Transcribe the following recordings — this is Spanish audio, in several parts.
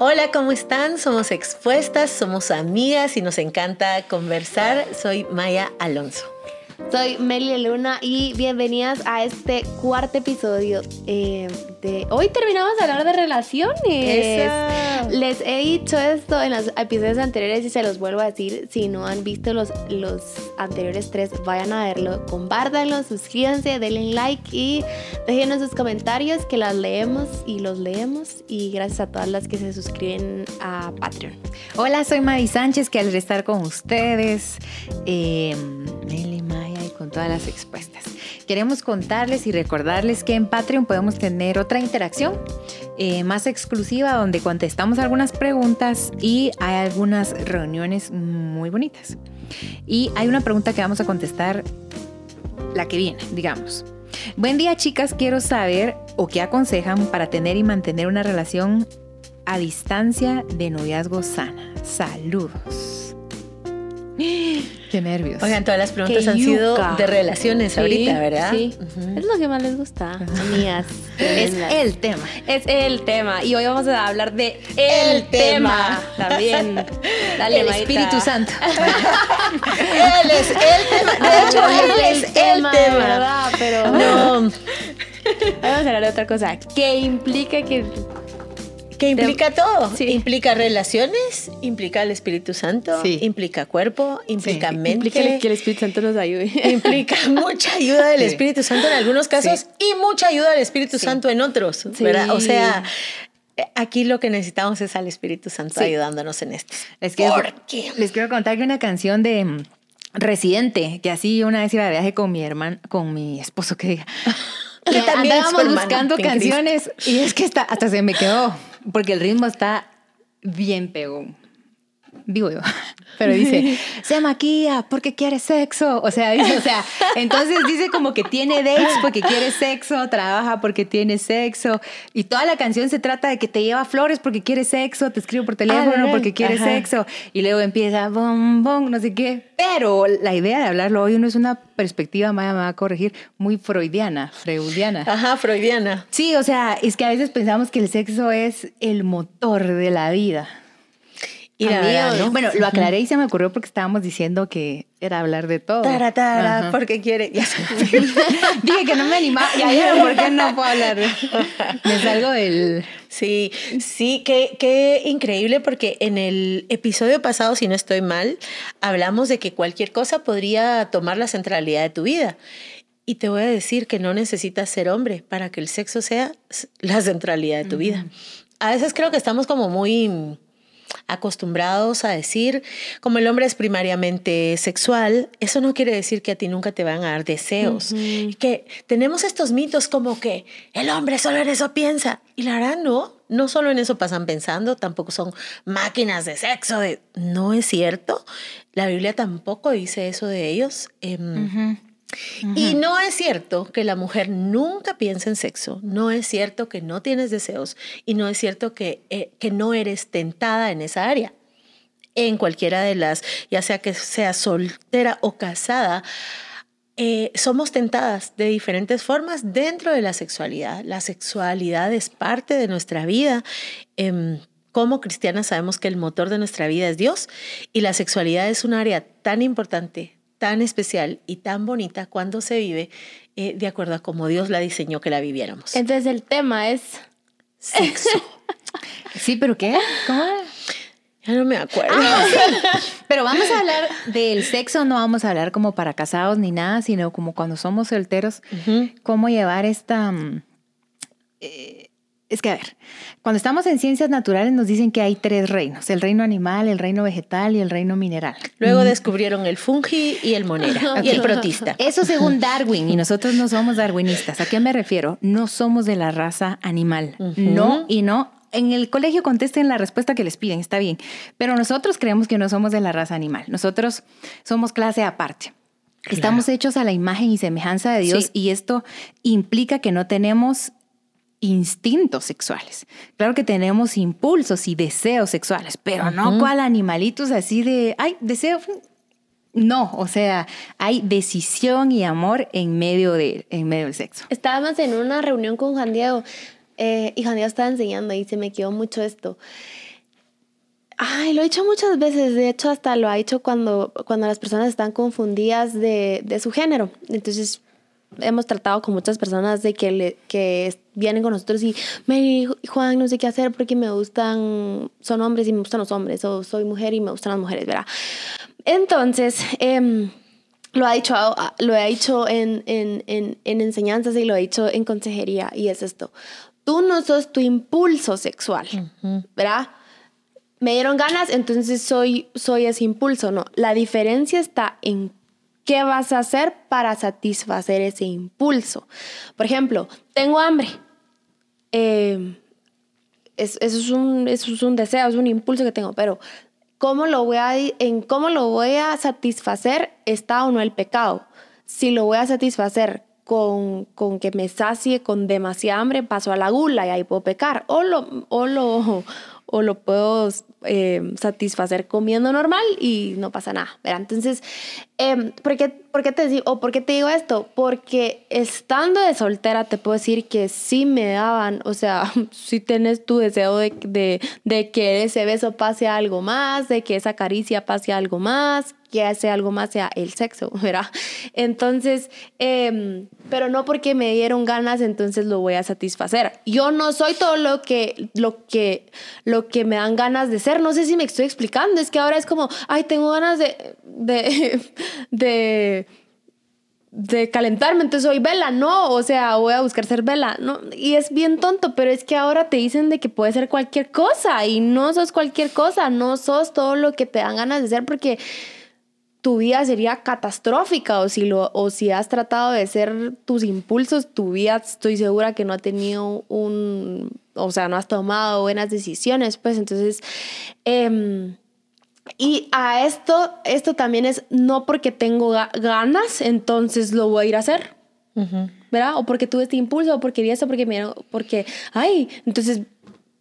Hola, ¿cómo están? Somos expuestas, somos amigas y nos encanta conversar. Soy Maya Alonso. Soy Meli Luna y bienvenidas a este cuarto episodio eh, de... Hoy terminamos de hablar de relaciones. Les he dicho esto en los episodios anteriores y se los vuelvo a decir. Si no han visto los, los anteriores tres, vayan a verlo, compártanlo, suscríbanse, denle like y déjenos sus comentarios que las leemos y los leemos. Y gracias a todas las que se suscriben a Patreon. Hola, soy Madi Sánchez, que al estar con ustedes, eh, Meli, Maya y con todas las expuestas. Queremos contarles y recordarles que en Patreon podemos tener otra interacción eh, más exclusiva donde contestamos algunas preguntas y hay algunas reuniones muy bonitas. Y hay una pregunta que vamos a contestar, la que viene, digamos. Buen día chicas, quiero saber o qué aconsejan para tener y mantener una relación a distancia de noviazgo sana. Saludos. Qué nervios. Oigan, todas las preguntas Qué han sido yuca. de relaciones Sí, ahorita, ¿verdad? Sí, Ujú. es lo que más les gusta, amigas. Es el tema. Es el tema. Y hoy vamos a hablar de El el, tema. tema. también. Dale, el Maita. Espíritu Santo. Él es el tema. De hecho, él es el tema. ¿verdad? Pero No, vamos a hablar de otra cosa. ¿Qué implica que que implica todo. Sí. Implica relaciones, implica el Espíritu Santo, Sí. implica cuerpo, implica Sí. mente. implica que el Espíritu Santo nos ayude? implica mucha ayuda del. Espíritu Santo en algunos casos y mucha ayuda del Espíritu. Santo en otros. O sea, aquí lo que necesitamos es al Espíritu Santo Sí. ayudándonos en esto. Les quiero, ¿Por qué? les quiero contar que una canción de mm, Residente, que así una vez iba de viaje con mi hermano, con mi esposo, que diga. Que también andábamos buscando canciones y es que está, hasta se me quedó, porque el ritmo está bien pegón. Digo yo, pero dice, se maquilla porque quiere sexo. O sea, dice, o sea, entonces dice como que tiene dates porque quiere sexo, trabaja porque tiene sexo. Y toda la canción se trata de que te lleva flores porque quiere sexo, te escribe por teléfono ¿verdad? porque quiere Ajá. sexo. Y luego empieza, bom, bom, no sé qué. Pero la idea de hablarlo hoy no es una perspectiva, Maya me va a corregir, muy freudiana, freudiana. Ajá, freudiana. Sí, o sea, es que a veces pensamos que el sexo es el motor de la vida. Y la verdad, ¿no? Bueno, lo aclaré y se me ocurrió porque estábamos diciendo que era hablar de todo. Tara, tara, Ajá. porque quiere. Ya Dije que no me animaba. Ya vieron por qué no puedo hablar. Me salgo del... Sí, sí, qué, qué increíble porque en el episodio pasado, si no estoy mal, hablamos de que cualquier cosa podría tomar la centralidad de tu vida. Y te voy a decir que no necesitas ser hombre para que el sexo sea la centralidad de tu vida. A veces creo que estamos como muy acostumbrados a decir, como el hombre es primariamente sexual, eso no quiere decir que a ti nunca te van a dar deseos. Que tenemos estos mitos como que el hombre solo en eso piensa. Y la verdad no, no solo en eso pasan pensando, tampoco son máquinas de sexo. De... No es cierto. La Biblia tampoco dice eso de ellos. Y no es cierto que la mujer nunca piensa en sexo, no es cierto que no tienes deseos y no es cierto que, eh, que no eres tentada en esa área. En cualquiera de las, ya sea que seas soltera o casada, eh, somos tentadas de diferentes formas dentro de la sexualidad. La sexualidad es parte de nuestra vida. Em, como cristianas sabemos que el motor de nuestra vida es Dios y la sexualidad es un área tan importante, tan especial y tan bonita cuando se vive eh, de acuerdo a cómo Dios la diseñó que la viviéramos. Entonces el tema es Sexo. Sí, pero ¿qué? ¿Cómo? Ya no me acuerdo. Pero vamos a hablar del sexo, no vamos a hablar como para casados ni nada, sino como cuando somos solteros, cómo llevar esta... mm, eh, es que, a ver, cuando estamos en ciencias naturales nos dicen que hay tres reinos, el reino animal, el reino vegetal y el reino mineral. Luego descubrieron el fungi y el monera y el protista. Eso según Darwin, y nosotros no somos darwinistas. ¿A qué me refiero? No somos de la raza animal. No y no. En el colegio contesten la respuesta que les piden, está bien. Pero nosotros creemos que no somos de la raza animal. Nosotros somos clase aparte. Estamos hechos a la imagen y semejanza de Dios Sí. y esto implica que no tenemos instintos sexuales. Claro que tenemos impulsos y deseos sexuales, pero no cual animalitos así de, ay, deseo. No, o sea, hay decisión y amor en medio, de, en medio del sexo. Estábamos en una reunión con Juan Diego Eh, y Juan Dios estaba enseñando y se me quedó mucho esto. Ay, lo he hecho muchas veces, de hecho hasta lo ha hecho cuando, cuando las personas están confundidas de, de su género. Entonces hemos tratado con muchas personas de que, le, que vienen con nosotros y me Juan, no sé qué hacer porque me gustan, son hombres y me gustan los hombres, o soy mujer y me gustan las mujeres, ¿verdad? Entonces, eh, lo ha dicho, lo he dicho en, en, en, en, enseñanzas y lo he dicho en consejería y es esto. Tú no sos tu impulso sexual, ¿verdad? Me dieron ganas, entonces soy, soy ese impulso. No, la diferencia está en qué vas a hacer para satisfacer ese impulso. Por ejemplo, tengo hambre. Eh, eso, es un, eso es un deseo, es un impulso que tengo, pero cómo lo voy a, en cómo lo voy a satisfacer está o no el pecado. Si lo voy a satisfacer con, con que me sacie con demasiada hambre, paso a la gula y ahí puedo pecar. O lo, o lo, o lo puedo eh, satisfacer comiendo normal y no pasa nada. Entonces, eh, ¿por, qué, ¿por, qué, te digo, o ¿por qué te digo esto? Porque estando de soltera te puedo decir que sí me daban, o sea, si tienes tu deseo de, de, de que ese beso pase a algo más, de que esa caricia pase a algo más, que hace algo más sea el sexo, ¿verdad? Entonces, eh, pero no porque me dieron ganas, entonces lo voy a satisfacer. Yo no soy todo lo que, lo que, lo que me dan ganas de ser. No sé si me estoy explicando. Es que ahora es como, ay, tengo ganas de, de, de, de calentarme, entonces soy vela. No, o sea, voy a buscar ser vela. No, y es bien tonto, pero es que ahora te dicen de que puede ser cualquier cosa y no sos cualquier cosa, no sos todo lo que te dan ganas de ser porque tu vida sería catastrófica o si, lo, o si has tratado de ser tus impulsos, tu vida estoy segura que no ha tenido un, o sea, no has tomado buenas decisiones, pues entonces, eh, y a esto, esto también es no porque tengo ganas, entonces lo voy a ir a hacer, ¿verdad? O porque tuve este impulso, o porque vi esto, porque me, porque, ay, entonces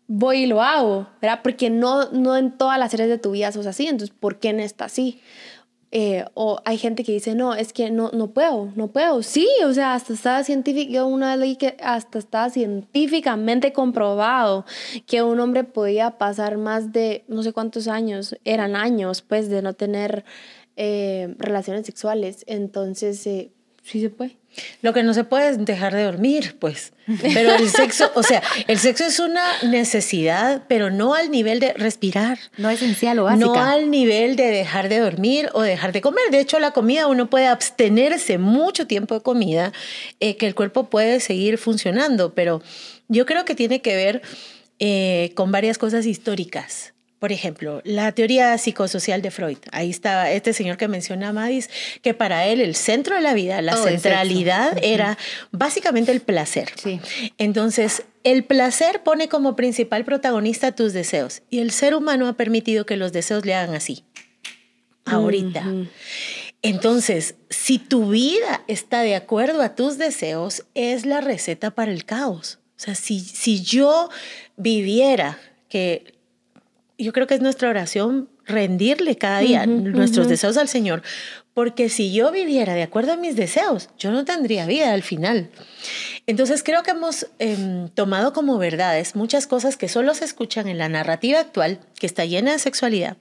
voy y lo hago, ¿verdad? Porque no, no en todas las áreas de tu vida sos así, entonces, ¿por qué en esta sí? Eh, o hay gente que dice, no, es que no, no puedo, no puedo. Sí, o sea, hasta está científico, una ley que hasta está científicamente comprobado que un hombre podía pasar más de no sé cuántos años, eran años, pues, de no tener eh, relaciones sexuales. Entonces, eh, sí se puede. Lo que no se puede es dejar de dormir, pues. Pero el sexo, o sea, el sexo es una necesidad, pero no al nivel de respirar. No esencial o básica. No al nivel de dejar de dormir o dejar de comer. De hecho, la comida uno puede abstenerse mucho tiempo de comida, eh, que el cuerpo puede seguir funcionando, pero yo creo que tiene que ver eh, con varias cosas históricas. Por ejemplo, la teoría psicosocial de Freud. Ahí está este señor que menciona Madis, que para él el centro de la vida, la oh, centralidad era básicamente el placer. Sí. Entonces, el placer pone como principal protagonista tus deseos y el ser humano ha permitido que los deseos le hagan así. Ahorita. Entonces, si tu vida está de acuerdo a tus deseos, es la receta para el caos. O sea, si, si yo viviera que yo creo que es nuestra oración rendirle cada día nuestros deseos al Señor, porque si yo viviera de acuerdo a mis deseos, yo no tendría vida al final. Entonces creo que hemos em, tomado como verdades muchas cosas que solo se escuchan en la narrativa actual, que está llena de sexualidad,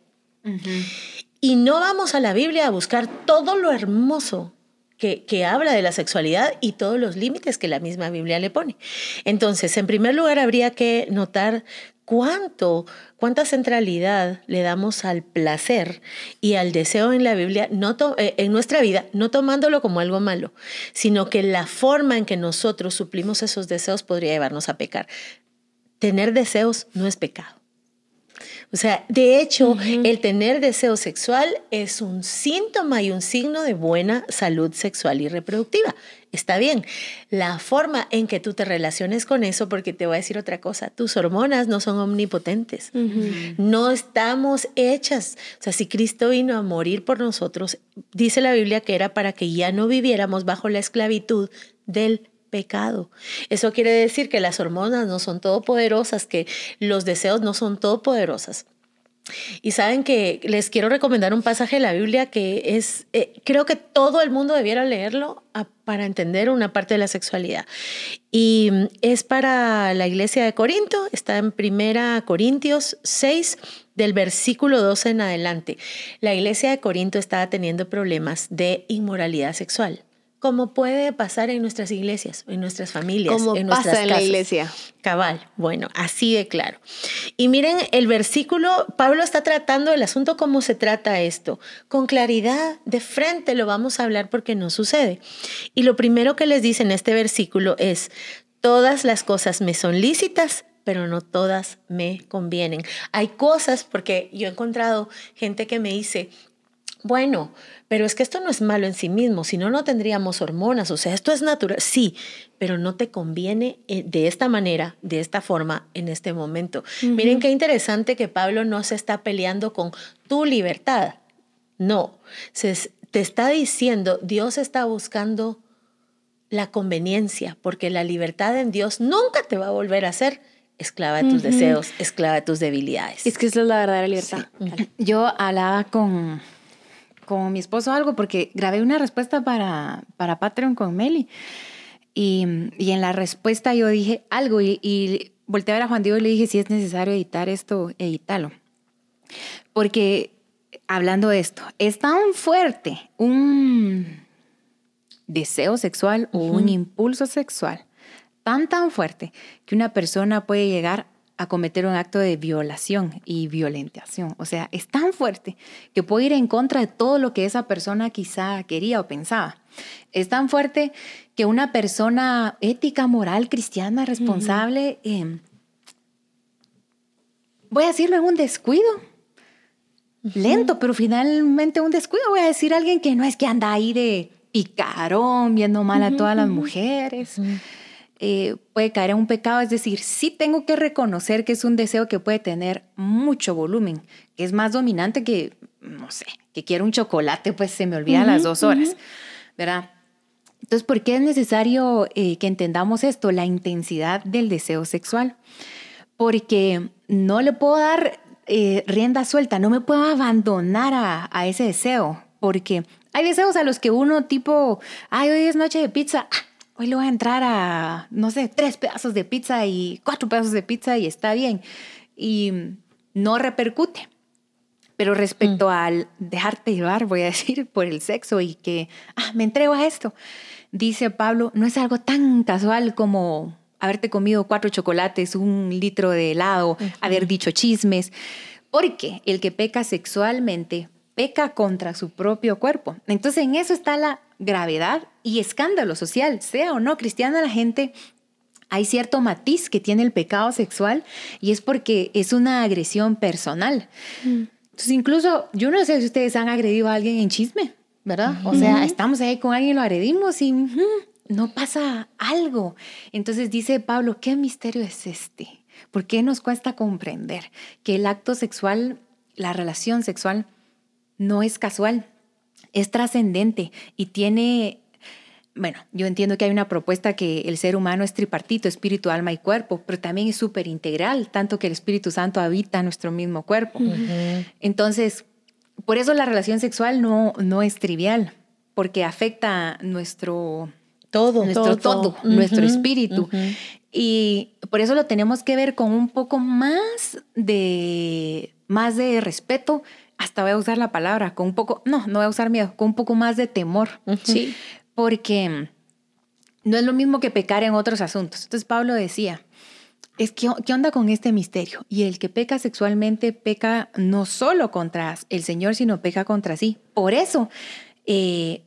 y no vamos a la Biblia a buscar todo lo hermoso que, que, habla de la sexualidad y todos los límites que la misma Biblia le pone. Entonces, en primer lugar, habría que notar cuánto, cuánta centralidad le damos al placer y al deseo en la Biblia, no eh, en nuestra vida, no tomándolo como algo malo, sino que la forma en que nosotros suplimos esos deseos podría llevarnos a pecar. Tener deseos no es pecado. O sea, de hecho, el tener deseo sexual es un síntoma y un signo de buena salud sexual y reproductiva. Está bien. La forma en que tú te relaciones con eso, porque te voy a decir otra cosa, tus hormonas no son omnipotentes. No estamos hechas. O sea, si Cristo vino a morir por nosotros, dice la Biblia que era para que ya no viviéramos bajo la esclavitud del pecado. Eso quiere decir que las hormonas no son todopoderosas, que los deseos no son todopoderosas. Y saben que les quiero recomendar un pasaje de la Biblia que es, eh, creo que todo el mundo debiera leerlo para entender una parte de la sexualidad. Y mm, es para la iglesia de Corinto, está en Primera Corintios 6, del versículo 12 en adelante. La iglesia de Corinto estaba teniendo problemas de inmoralidad sexual como puede pasar en nuestras iglesias, en nuestras familias, como en pasa nuestras en la iglesia. Cabal, bueno, así de claro. Y miren, el versículo, Pablo está tratando el asunto como se trata esto, con claridad, de frente lo vamos a hablar porque no sucede. Y lo primero que les dice en este versículo es, todas las cosas me son lícitas, pero no todas me convienen. Hay cosas, porque yo he encontrado gente que me dice, bueno, pero es que esto no es malo en sí mismo, si no, no tendríamos hormonas, o sea, esto es natural, sí, pero no te conviene eh, de esta manera, de esta forma, en este momento. Miren qué interesante que Pablo no se está peleando con tu libertad, no, se, te está diciendo, Dios está buscando la conveniencia, porque la libertad en Dios nunca te va a volver a ser esclava de tus deseos, esclava de tus debilidades. Es que esa es la verdadera libertad. Yo hablaba con con mi esposo algo porque grabé una respuesta para, para Patreon con Meli. Y, y en la respuesta yo dije algo y, y volteé a ver a Juan Diego y le dije, si es necesario editar esto, edítalo. Porque hablando de esto, es tan fuerte un deseo sexual o un impulso sexual, tan, tan fuerte, que una persona puede llegar a cometer un acto de violación y violentación. O sea, es tan fuerte que puede ir en contra de todo lo que esa persona quizá quería o pensaba. Es tan fuerte que una persona ética, moral, cristiana, responsable, em, voy a decirlo en un descuido, lento, pero finalmente un descuido, voy a decir a alguien que no es que anda ahí de picarón, viendo mal a todas las mujeres. Eh, puede caer en un pecado, es decir, sí tengo que reconocer que es un deseo que puede tener mucho volumen, que es más dominante que, no sé, que quiero un chocolate, pues se me olvida las dos horas, ¿verdad? Entonces, ¿por qué es necesario eh, que entendamos esto, la intensidad del deseo sexual? Porque no le puedo dar eh, rienda suelta, no me puedo abandonar a, a, ese deseo, porque hay deseos a los que uno tipo, ay, hoy es noche de pizza, hoy le voy a entrar a, no sé, tres pedazos de pizza y cuatro pedazos de pizza y está bien. Y no repercute. Pero respecto mm. al dejarte llevar, voy a decir, por el sexo y que, ah, me entrego a esto, dice Pablo, no es algo tan casual como haberte comido cuatro chocolates, un litro de helado, haber dicho chismes, porque el que peca sexualmente peca contra su propio cuerpo. Entonces en eso está la gravedad y escándalo social, sea o no cristiana la gente. Hay cierto matiz que tiene el pecado sexual y es porque es una agresión personal. Mm. Entonces, incluso yo no sé si ustedes han agredido a alguien en chisme, ¿verdad? O sea, estamos ahí con alguien, lo agredimos y no pasa algo. Entonces dice Pablo, ¿qué misterio es este? ¿Por qué nos cuesta comprender que el acto sexual, la relación sexual, no es casual? Es trascendente y tiene, bueno, yo entiendo que hay una propuesta que el ser humano es tripartito, espíritu, alma y cuerpo, pero también es súper integral, tanto que el Espíritu Santo habita nuestro mismo cuerpo. Entonces, por eso la relación sexual no, no es trivial, porque afecta nuestro todo, nuestro todo, nuestro espíritu. Y por eso lo tenemos que ver con un poco más de, más de respeto, hasta voy a usar la palabra, con un poco, no, no voy a usar miedo, con un poco más de temor. Sí. Porque no es lo mismo que pecar en otros asuntos. Entonces Pablo decía, es que, ¿qué onda con este misterio? Y el que peca sexualmente peca no solo contra el Señor, sino peca contra sí. Por eso eh,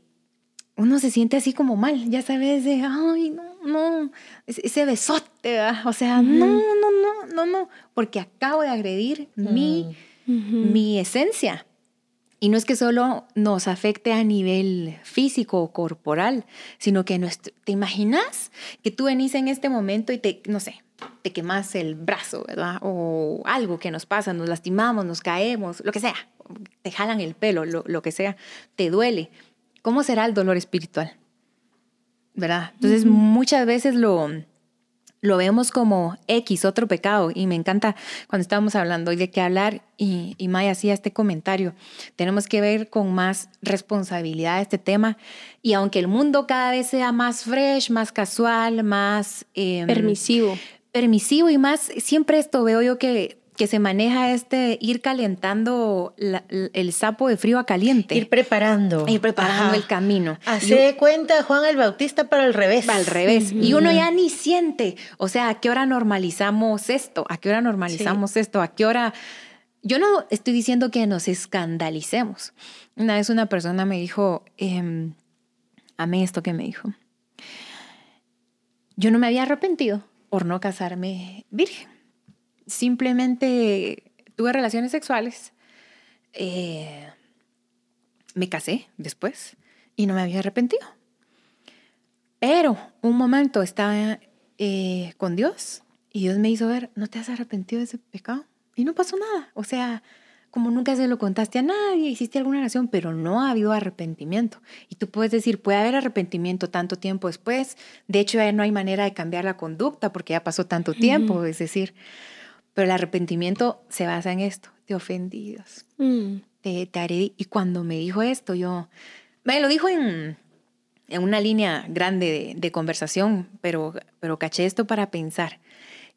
uno se siente así como mal, ya sabes, de, ay, no, no, ese besote, o sea, no, no, no, no, no, porque acabo de agredir mi mi esencia. Y no es que solo nos afecte a nivel físico o corporal, sino que nuestro, te imaginas que tú venís en este momento y te, no sé, te quemas el brazo, ¿verdad? O algo que nos pasa, nos lastimamos, nos caemos, lo que sea, te jalan el pelo, lo, lo que sea, te duele. ¿Cómo será el dolor espiritual? ¿Verdad? Entonces muchas veces lo, lo vemos como X, otro pecado. Y me encanta cuando estábamos hablando hoy de qué hablar y, y Maya hacía este comentario. Tenemos que ver con más responsabilidad este tema. Y aunque el mundo cada vez sea más fresh, más casual, más... Em, permisivo. Permisivo y más, siempre esto veo yo que que se maneja este ir calentando el sapo de frío a caliente. Ir preparando. Ir preparando el camino. Hace cuenta Juan el Bautista para el revés. Para el revés. Y uno ya ni siente. O sea, ¿a qué hora normalizamos esto? ¿A qué hora normalizamos esto? ¿A qué hora...? Yo no estoy diciendo que nos escandalicemos. Una vez una persona me dijo, eh, amé esto que me dijo. Yo no me había arrepentido por no casarme virgen simplemente tuve relaciones sexuales, eh, me casé después y no me había arrepentido. Pero un momento estaba eh, con Dios y Dios me hizo ver, ¿no te has arrepentido de ese pecado? Y no pasó nada. O sea, como nunca se lo contaste a nadie, hiciste alguna oración, pero no ha habido arrepentimiento. Y tú puedes decir, puede haber arrepentimiento tanto tiempo después. De hecho, ya no hay manera de cambiar la conducta porque ya pasó tanto tiempo. Es decir, pero el arrepentimiento se basa en esto, te ofendidos, mm. te, te Y cuando me dijo esto, yo, me lo dijo en, en una línea grande de, conversación, pero, pero caché esto para pensar.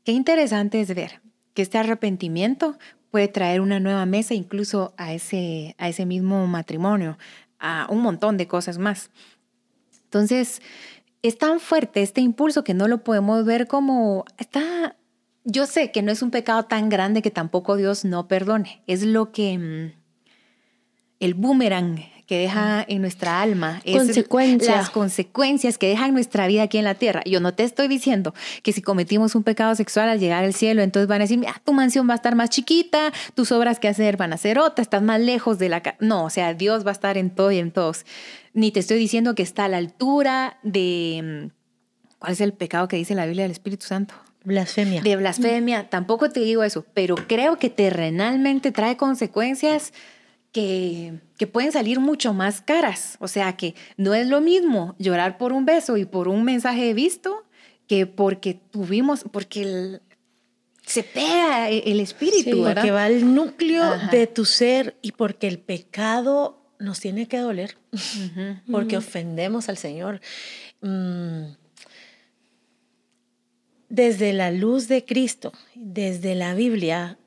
Qué interesante es ver que este arrepentimiento puede traer una nueva mesa incluso a ese, a ese mismo matrimonio, a un montón de cosas más. Entonces, es tan fuerte este impulso que no lo podemos ver como está yo sé que no es un pecado tan grande que tampoco Dios no perdone. Es lo que mm, el boomerang que deja en nuestra alma. Consecuencias. Las consecuencias que deja en nuestra vida aquí en la tierra. Yo no te estoy diciendo que si cometimos un pecado sexual al llegar al cielo, entonces van a decir, tu mansión va a estar más chiquita, tus obras que hacer van a ser otras, estás más lejos de la... No, o sea, Dios va a estar en todo y en todos. Ni te estoy diciendo que está a la altura de... Mm, ¿Cuál es el pecado que dice la Biblia del Espíritu Santo? Blasfemia. De blasfemia, tampoco te digo eso, pero creo que terrenalmente trae consecuencias que, que, pueden salir mucho más caras. O sea que no es lo mismo llorar por un beso y por un mensaje visto que porque tuvimos, porque se pega e, el espíritu. Sí, porque va al núcleo de tu ser y porque el pecado nos tiene que doler, porque ofendemos al Señor. Mm, desde la luz de Cristo, desde la Biblia,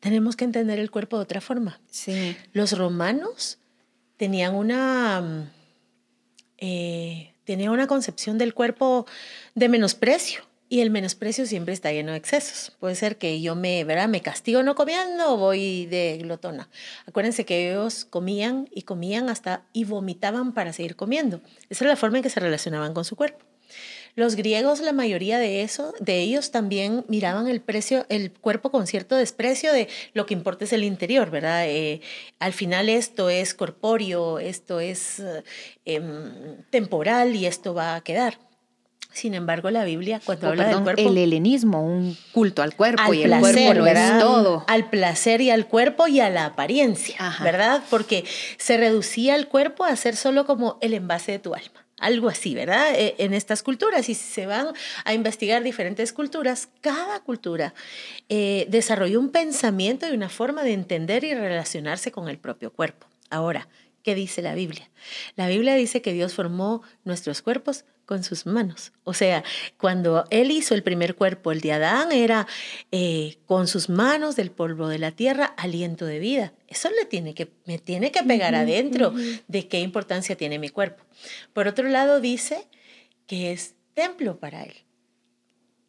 tenemos que entender el cuerpo de otra forma. Sí. Los romanos tenían una, eh, tenían una concepción del cuerpo de menosprecio. Y el menosprecio siempre está lleno de excesos. Puede ser que yo me, ¿verdad? me castigo no comiendo o voy de glotona. Acuérdense que ellos comían y comían hasta y vomitaban para seguir comiendo. Esa era la forma en que se relacionaban con su cuerpo. Los griegos, la mayoría de eso, de ellos también miraban el precio, el cuerpo con cierto desprecio de lo que importa es el interior, ¿verdad? Eh, al final esto es corpóreo, esto es eh, em, temporal y esto va a quedar. Sin embargo, la Biblia, cuando oh, habla del cuerpo. El helenismo, un culto al cuerpo y el cuerpo lo es todo. Al placer y al cuerpo y a la apariencia, ¿verdad? Porque se reducía el cuerpo a ser solo como el envase de tu alma algo así, ¿verdad? E, en estas culturas. Y si se van a investigar diferentes culturas, cada cultura eh, desarrolló un pensamiento y una forma de entender y relacionarse con el propio cuerpo. Ahora, ¿qué dice la Biblia? La Biblia dice que Dios formó nuestros cuerpos con sus manos. O sea, cuando Él hizo el primer cuerpo, el de Adán, era eh, con sus manos del polvo de la tierra, aliento de vida. Eso le tiene que, me tiene que pegar adentro de qué importancia tiene mi cuerpo. Por otro lado, dice que es templo para Él.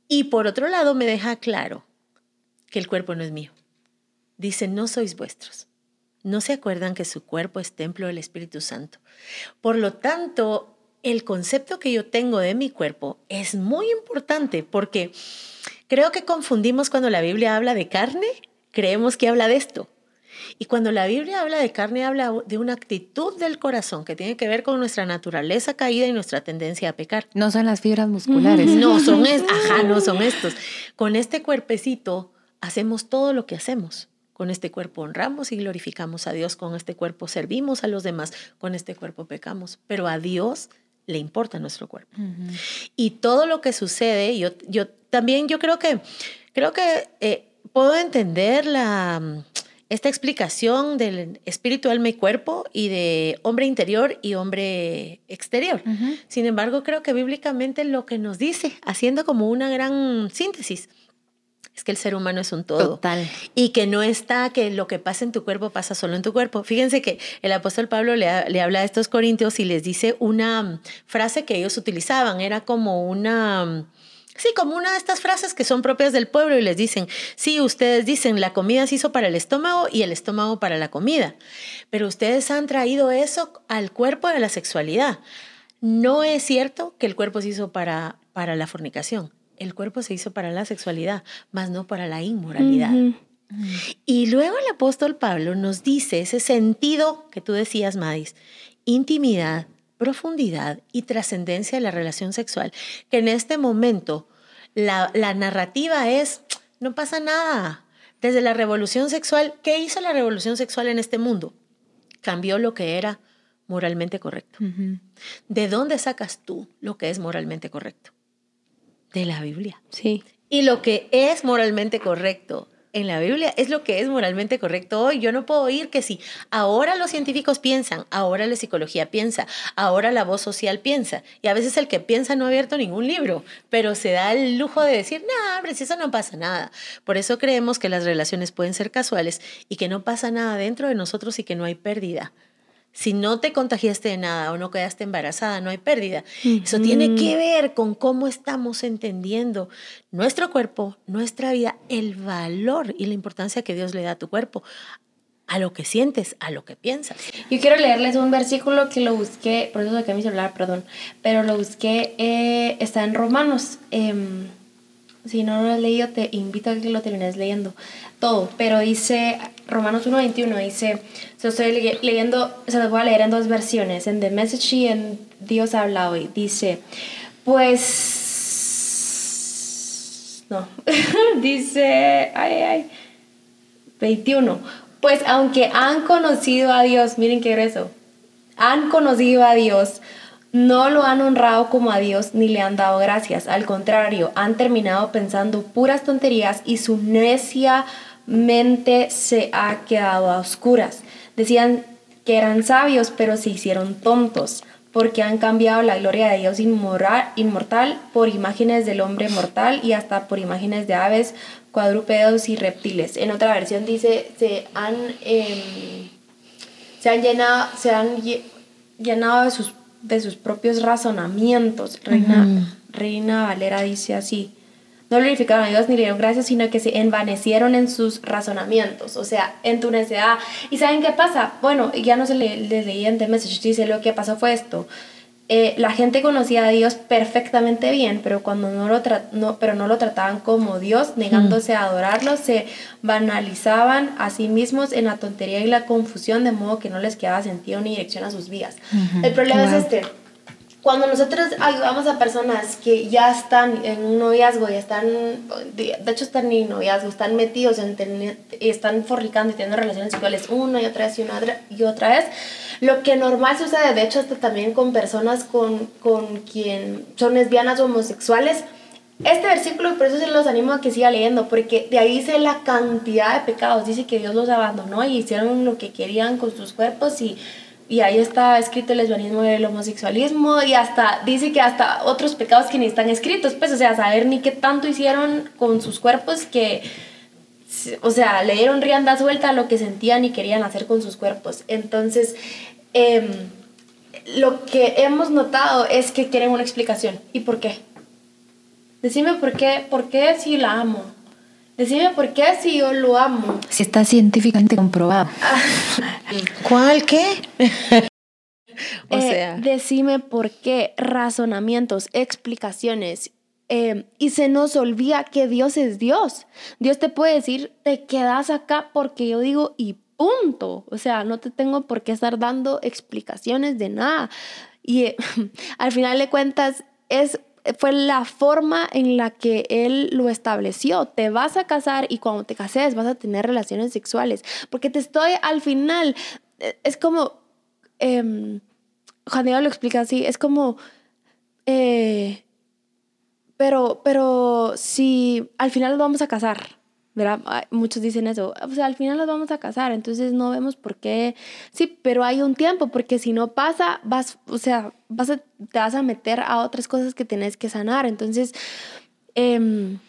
Y por otro lado, me deja claro que el cuerpo no es mío. Dice, no sois vuestros. No se acuerdan que su cuerpo es templo del Espíritu Santo. Por lo tanto, el concepto que yo tengo de mi cuerpo es muy importante porque creo que confundimos cuando la Biblia habla de carne, creemos que habla de esto. Y cuando la Biblia habla de carne, habla de una actitud del corazón que tiene que ver con nuestra naturaleza caída y nuestra tendencia a pecar. No son las fibras musculares. No, son, es, ajá, no son estos. Con este cuerpecito hacemos todo lo que hacemos. Con este cuerpo honramos y glorificamos a Dios, con este cuerpo servimos a los demás, con este cuerpo pecamos. Pero a Dios le importa nuestro cuerpo. Y todo lo que sucede, yo, yo también yo creo que, creo que eh, puedo entender la, esta explicación del espíritu, alma y cuerpo y de hombre interior y hombre exterior. Sin embargo, creo que bíblicamente lo que nos dice, haciendo como una gran síntesis, es que el ser humano es un todo. Total. Y que no está que lo que pasa en tu cuerpo pasa solo en tu cuerpo. Fíjense que el apóstol Pablo le, le habla a estos corintios y les dice una frase que ellos utilizaban. Era como una Sí, como una de estas frases que son propias del pueblo y les dicen, sí, ustedes dicen, la comida se hizo para el estómago y el estómago para la comida, pero ustedes han traído eso al cuerpo de la sexualidad. No es cierto que el cuerpo se hizo para, para la fornicación, el cuerpo se hizo para la sexualidad, más no para la inmoralidad. Y luego el apóstol Pablo nos dice ese sentido que tú decías, Madis, intimidad, profundidad y trascendencia de la relación sexual, que en este momento la, narrativa es, no pasa nada. Desde la revolución sexual, ¿qué hizo la revolución sexual en este mundo? Cambió lo que era moralmente correcto. ¿De dónde sacas tú lo que es moralmente correcto? De la Biblia. Sí. Y lo que es moralmente correcto en la Biblia es lo que es moralmente correcto hoy. Yo no puedo oír que si ahora los científicos piensan, ahora la psicología piensa, ahora la voz social piensa. Y a veces el que piensa no ha abierto ningún libro, pero se da el lujo de decir, no, hombre, si eso no pasa nada. Por eso creemos que las relaciones pueden ser casuales y que no pasa nada dentro de nosotros y que no hay pérdida. Si no te contagiaste de nada o no quedaste embarazada, no hay pérdida. Eso tiene que ver con cómo estamos entendiendo nuestro cuerpo, nuestra vida, el valor y la importancia que Dios le da a tu cuerpo, a lo que sientes, a lo que piensas. Yo quiero leerles un versículo que lo busqué, por eso saqué mi celular, perdón, pero lo busqué, eh, está en Romanos. Em, si no lo has leído, te invito a que lo termines leyendo todo. Pero dice, Romanos 1.21, dice, se estoy leyendo, se lo voy a leer en dos versiones, en The Message y en Dios habla hoy. Dice, pues, no, dice, ay, ay, 21. Pues aunque han conocido a Dios, miren qué grueso, han conocido a Dios, no lo han honrado como a Dios ni le han dado gracias. Al contrario, han terminado pensando puras tonterías y su necia mente se ha quedado a oscuras. Decían que eran sabios, pero se hicieron tontos, porque han cambiado la gloria de Dios inmortal por imágenes del hombre mortal y hasta por imágenes de aves, cuadrúpedos y reptiles. En otra versión dice, se han, em, se han, llenado, se han llenado de sus de sus propios razonamientos. Reina, Reina Valera dice así. No glorificaron a Dios ni le dieron gracias, sino que se envanecieron en sus razonamientos, o sea, en tu necedad. ¿Y saben qué pasa? Bueno, ya no se le, les leía en The Message, dice lo que pasó fue esto. Eh, la gente conocía a Dios perfectamente bien, pero cuando no lo, no, pero no lo trataban como Dios, negándose a adorarlo, se banalizaban a sí mismos en la tontería y la confusión, de modo que no les quedaba sentido ni dirección a sus vidas. El problema es este. Cuando nosotros ayudamos a personas que ya están en un noviazgo, ya están, de hecho están en noviazgo, están metidos, en, están fornicando y teniendo relaciones sexuales una y otra vez y, una, y otra vez, lo que normal sucede, de hecho, hasta también con personas con, con quien son lesbianas o homosexuales. Este versículo, por eso se los animo a que siga leyendo, porque de ahí dice la cantidad de pecados. Dice que Dios los abandonó y hicieron lo que querían con sus cuerpos y, y ahí está escrito el lesbianismo y el homosexualismo y hasta dice que hasta otros pecados que ni están escritos, pues, o sea, saber ni qué tanto hicieron con sus cuerpos que o sea, le dieron rienda suelta a lo que sentían y querían hacer con sus cuerpos. Entonces, Em, lo que hemos notado es que quieren una explicación. ¿Y por qué? Decime por qué, por qué si la amo. Decime por qué si yo lo amo. Si está científicamente comprobado. ¿Cuál qué? o eh, sea. decime por qué, razonamientos, explicaciones. Em, y se nos olvida que Dios es Dios. Dios te puede decir, te quedas acá porque yo digo y punto. O sea, no te tengo por qué estar dando explicaciones de nada. Y eh, al final de cuentas, es, fue la forma en la que él lo estableció. Te vas a casar y cuando te cases vas a tener relaciones sexuales. Porque te estoy al final, eh, es como... Em, Juan Diego lo explica así, es como, eh, pero, pero si al final nos vamos a casar, ¿verdad? Muchos dicen eso, o sea, al final nos vamos a casar, entonces no vemos por qué. Sí, pero hay un tiempo, porque si no pasa, vas, o sea, vas te vas a meter a otras cosas que tienes que sanar. Entonces, em,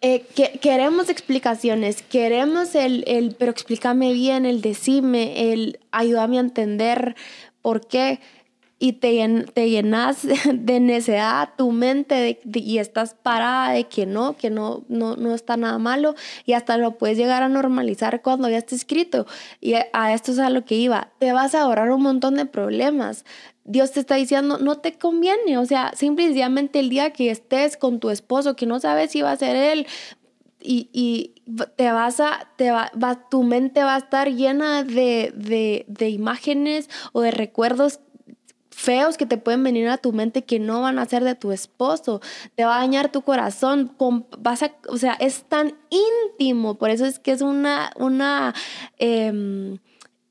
eh, que, queremos explicaciones, queremos el, el, pero explícame bien, el decime, el ayúdame a entender por qué y te, llenas de necedad tu mente y estás parada de que no, que no, no, no está nada malo y hasta lo puedes llegar a normalizar cuando ya está escrito. Y a esto es a lo que iba. Te vas a ahorrar un montón de problemas. Dios te está diciendo, no te conviene, o sea, simplemente el día que estés con tu esposo, que no sabes si va a ser él, y, y, te vas a, te va, tu mente va a estar llena de, de, de, imágenes o de recuerdos feos que te pueden venir a tu mente que no van a ser de tu esposo, te va a dañar tu corazón, vas a, o sea, es tan íntimo, por eso es que es una, una, em,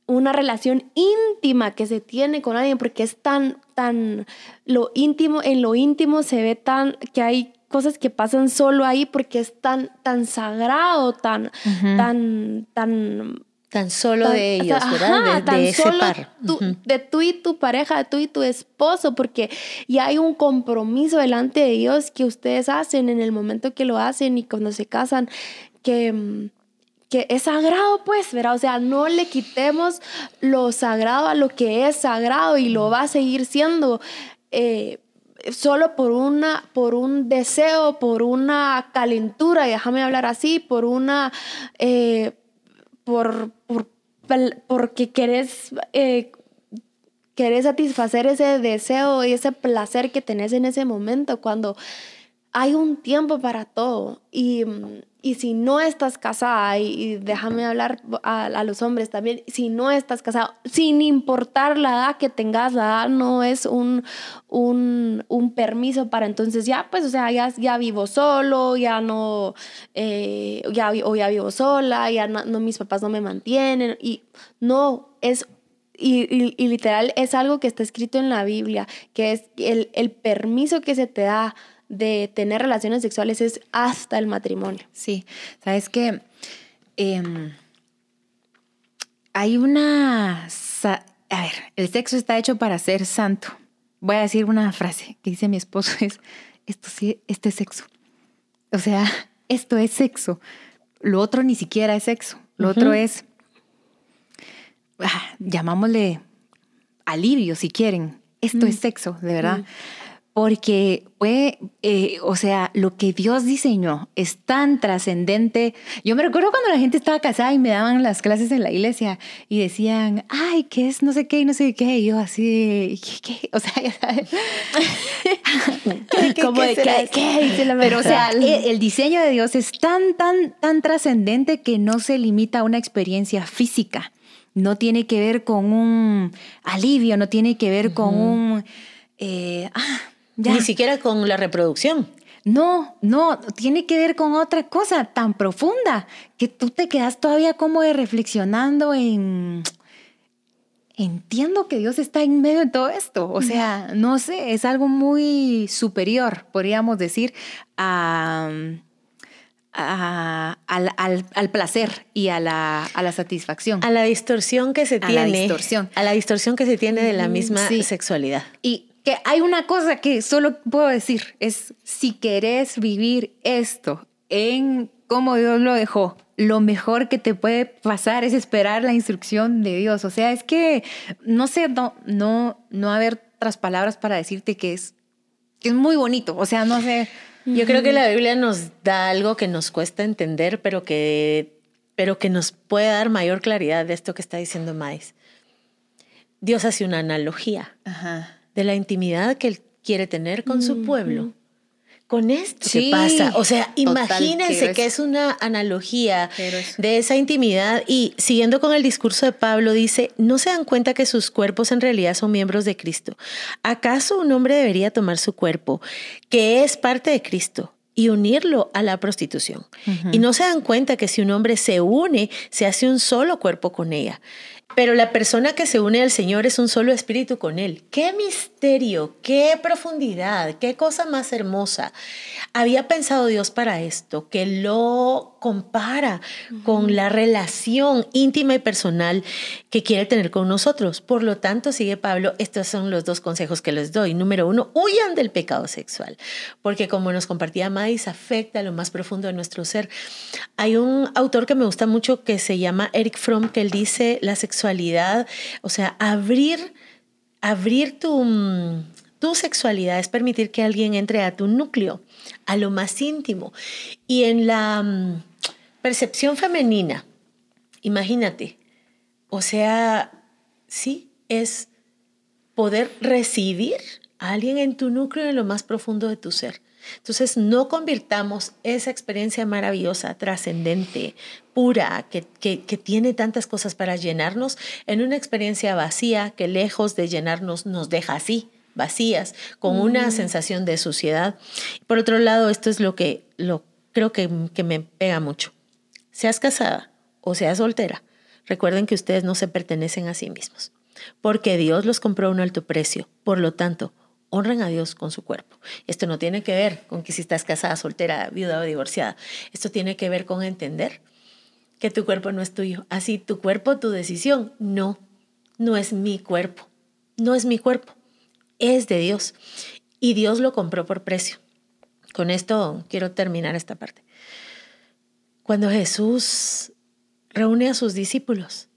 una relación íntima que se tiene con alguien, porque es tan, tan, lo íntimo, en lo íntimo se ve tan, que hay cosas que pasan solo ahí porque es tan, tan sagrado, tan, tan, tan Tan solo de ellos, ¿verdad? de, ese par. De tú y tu pareja, de tú y tu esposo, porque ya hay un compromiso delante de Dios que ustedes hacen en el momento que lo hacen y cuando se casan, que, que es sagrado, pues, ¿verdad? O sea, no le quitemos lo sagrado a lo que es sagrado y lo va a seguir siendo. Eh, solo por una por un deseo por una calentura déjame hablar así por una eh, por, por, porque querés, eh, querés satisfacer ese deseo y ese placer que tenés en ese momento, cuando hay un tiempo para todo. Y, y si no estás casada, y, déjame hablar a, los hombres también, si no estás casado, sin importar la edad que tengas, la edad no es un, un, un permiso para entonces ya, pues, o sea, ya, ya vivo solo, ya no, eh, ya, o ya vivo sola, ya no, mis papás no me mantienen, y no, es y, y, literal es algo que está escrito en la Biblia, que es el, el permiso que se te da de tener relaciones sexuales es hasta el matrimonio. Sí, sabes que em, hay una... A ver, el sexo está hecho para ser santo. Voy a decir una frase que dice mi esposo, es, esto sí, este es sexo. O sea, esto es sexo. Lo otro ni siquiera es sexo. Lo otro es, ah, llamámosle alivio si quieren. Esto es sexo, de verdad. Porque fue, eh, o sea, lo que Dios diseñó es tan trascendente. Yo me recuerdo cuando la gente estaba casada y me daban las clases en la iglesia y decían, ay, ¿qué es no sé qué y no sé qué? Y yo así, ¿qué? O sea, ya sabes. Como de qué, ¿qué? Pero, o sea, el, el diseño de Dios es tan, tan, tan trascendente que no se limita a una experiencia física. No tiene que ver con un alivio, no tiene que ver con un... Eh, ah, ni siquiera con la reproducción. No, no, tiene que ver con otra cosa tan profunda que tú te quedas todavía como de reflexionando en... Entiendo que Dios está en medio de todo esto. O sea, no sé, es algo muy superior, podríamos decir, a, al, placer y a la, a la, satisfacción. A la distorsión que se tiene. A la distorsión. A la distorsión que se tiene de la misma sexualidad. Y que hay una cosa que solo puedo decir, es si querés vivir esto en cómo Dios lo dejó, lo mejor que te puede pasar es esperar la instrucción de Dios. O sea, es que no sé, no, no, no haber otras palabras para decirte que es, que es muy bonito. O sea, no sé. Yo creo que la Biblia nos da algo que nos cuesta entender, pero que, pero que nos puede dar mayor claridad de esto que está diciendo Mais. Dios hace una analogía. Ajá de la intimidad que él quiere tener con su pueblo. Con esto ¿qué pasa. O sea, imagínense que es una analogía de esa intimidad y siguiendo con el discurso de Pablo dice, ¿no se dan cuenta que sus cuerpos en realidad son miembros de Cristo? ¿Acaso un hombre debería tomar su cuerpo, que es parte de Cristo, y unirlo a la prostitución. Y no se dan cuenta que si un hombre se une, se hace un solo cuerpo con ella. Pero la persona que se une al Señor es un solo espíritu con Él. ¡Qué misterio! ¡Qué profundidad! ¡Qué cosa más hermosa! Había pensado Dios para esto, que lo compara con la relación íntima y personal que quiere tener con nosotros. Por lo tanto, sigue Pablo, estos son los dos consejos que les doy. Número uno, huyan del pecado sexual, porque como nos compartía Madis, afecta lo más profundo de nuestro ser. Hay un autor que me gusta mucho que se llama Eric Fromm, que él dice la sexualidad, o sea, abrir, abrir tu, tu sexualidad es permitir que alguien entre a tu núcleo, a lo más íntimo. Y en la mm, percepción femenina, imagínate, o sea, sí, es poder recibir a alguien en tu núcleo en lo más profundo de tu ser. Entonces, no convirtamos esa experiencia maravillosa, trascendente, pura, que, que, tiene tantas cosas para llenarnos, en una experiencia vacía que lejos de llenarnos nos deja así, vacías, con una mm. sensación de suciedad. Por otro lado, esto es lo que lo, creo que, que me pega mucho. Seas casada o seas soltera, recuerden que ustedes no se pertenecen a sí mismos, porque Dios los compró a un alto precio. Por lo tanto, honren a Dios con su cuerpo. Esto no tiene que ver con que si estás casada, soltera, viuda o divorciada. Esto tiene que ver con entender que tu cuerpo no es tuyo. Así, tu cuerpo, tu decisión. No, no es mi cuerpo. No es mi cuerpo es de Dios y Dios lo compró por precio. Con esto quiero terminar esta parte. Cuando Jesús reúne a sus discípulos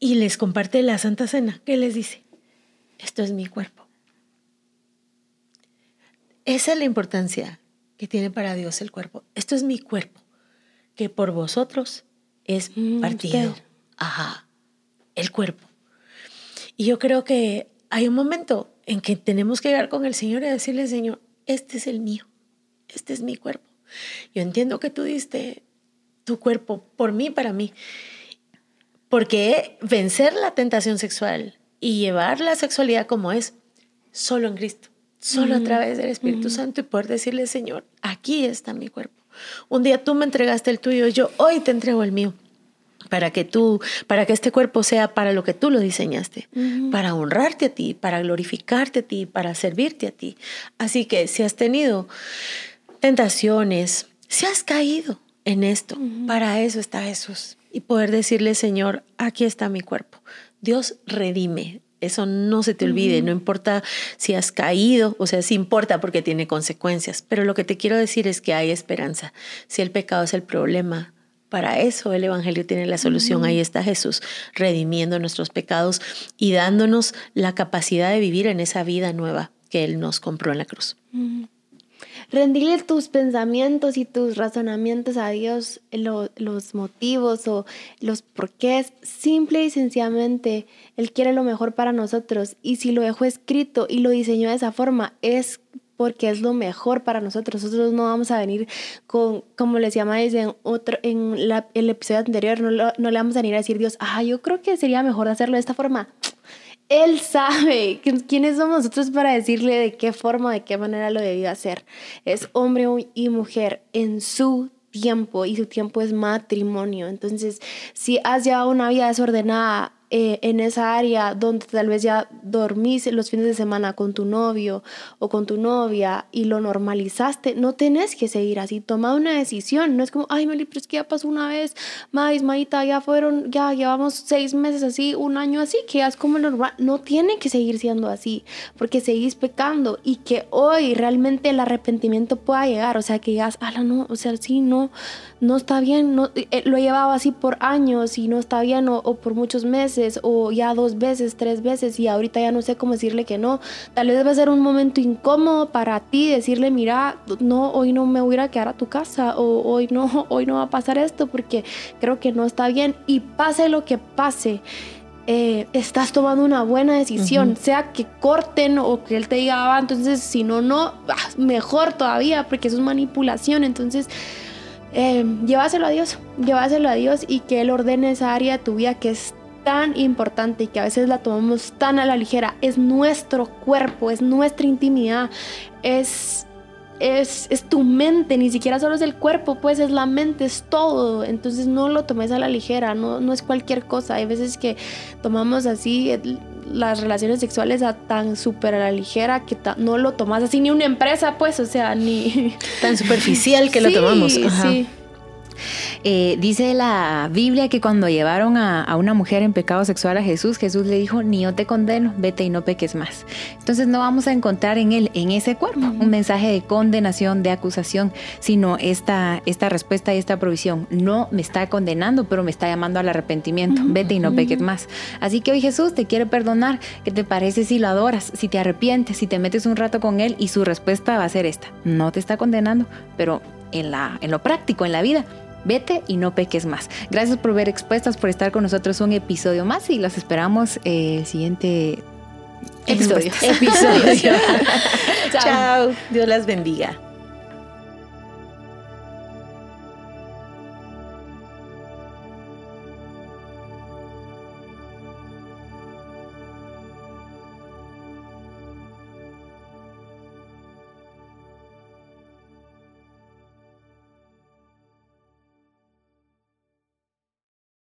y les comparte la Santa Cena, ¿qué les dice? Esto es mi cuerpo. Esa es la importancia que tiene para Dios el cuerpo. Esto es mi cuerpo, que por vosotros es mm, partido. Ajá, el cuerpo. Y yo creo que hay un momento en que tenemos que llegar con el Señor y decirle, Señor, este es el mío, este es mi cuerpo. Yo entiendo que tú diste tu cuerpo por mí, para mí. Porque vencer la tentación sexual y llevar la sexualidad como es, solo en Cristo, solo a través del Espíritu Santo y poder decirle, Señor, aquí está mi cuerpo. Un día tú me entregaste el tuyo, yo hoy te entrego el mío para que tú, para que este cuerpo sea para lo que tú lo diseñaste, para honrarte a ti, para glorificarte a ti, para servirte a ti. Así que si has tenido tentaciones, si has caído en esto, para eso está Jesús. Y poder decirle, Señor, aquí está mi cuerpo. Dios redime. Eso no se te olvide, no importa si has caído, o sea, sí importa porque tiene consecuencias, pero lo que te quiero decir es que hay esperanza. Si el pecado es el problema, para eso el Evangelio tiene la solución. Ahí está Jesús redimiendo nuestros pecados y dándonos la capacidad de vivir en esa vida nueva que Él nos compró en la cruz. Rendirle tus pensamientos y tus razonamientos a Dios, los motivos o los porqués, simple y sencillamente, Él quiere lo mejor para nosotros. Y si lo dejó escrito y lo diseñó de esa forma, es porque es lo mejor para nosotros. Nosotros no vamos a venir con, como les llamáis en, otro, en el episodio anterior, no, no, le vamos a venir a decir Dios, ah, yo creo que sería mejor hacerlo de esta forma. Él sabe quiénes somos nosotros para decirle de qué forma, de qué manera lo debía hacer. Es hombre y mujer en su tiempo y su tiempo es matrimonio. Entonces, si has llevado una vida desordenada, eh, en esa área donde tal vez ya dormís los fines de semana con tu novio o con tu novia y lo normalizaste, no tenés que seguir así, toma una decisión, no es como, ay Meli, pero es que ya pasó una vez, Maíz, Maíta, ya fueron, ya llevamos seis meses así, un año así, que ya es como normal, no tiene que seguir siendo así, porque seguís pecando y que hoy realmente el arrepentimiento pueda llegar, o sea, que digas, ala, no, o sea, sí, no, no está bien, no, eh, lo he llevado así por años y no está bien o por muchos meses o ya dos veces, tres veces y ahorita ya no sé cómo decirle que no. Tal vez va a ser un momento incómodo para ti decirle, mira, no, hoy no me voy a quedar a tu casa o hoy no, hoy no va a pasar esto porque creo que no está bien y pase lo que pase. Eh, estás tomando una buena decisión, sea que corten o que él te diga, ah, entonces si no, no, mejor todavía, porque eso es manipulación, entonces eh, llévaselo a Dios, llévaselo a Dios y que Él ordene esa área de tu vida que es tan importante y que a veces la tomamos tan a la ligera. Es nuestro cuerpo, es nuestra intimidad, es es, es, tu mente, ni siquiera solo es el cuerpo, pues es la mente, es todo. Entonces no lo tomes a la ligera, no, no es cualquier cosa. Hay veces que tomamos así las relaciones sexuales a tan súper a la ligera que no lo tomas así ni una empresa, pues, o sea, ni... Tan superficial que lo tomamos. Ajá. Sí. Eh, dice la Biblia que cuando llevaron a, una mujer en pecado sexual a Jesús, Jesús le dijo, ni yo te condeno, vete y no peques más. Entonces no vamos a encontrar en él, en ese cuerpo, un mensaje de condenación, de acusación, sino esta, esta respuesta y esta provisión. No me está condenando, pero me está llamando al arrepentimiento, vete y no peques más. Así que hoy Jesús te quiere perdonar. ¿Qué te parece si lo adoras, si te arrepientes, si te metes un rato con él y su respuesta va a ser esta? No te está condenando, pero en, la, en lo práctico, en la vida, Vete y no peques más. Gracias por ver expuestas, por estar con nosotros un episodio más y los esperamos el siguiente episodio. episodio. Chao. Dios las bendiga.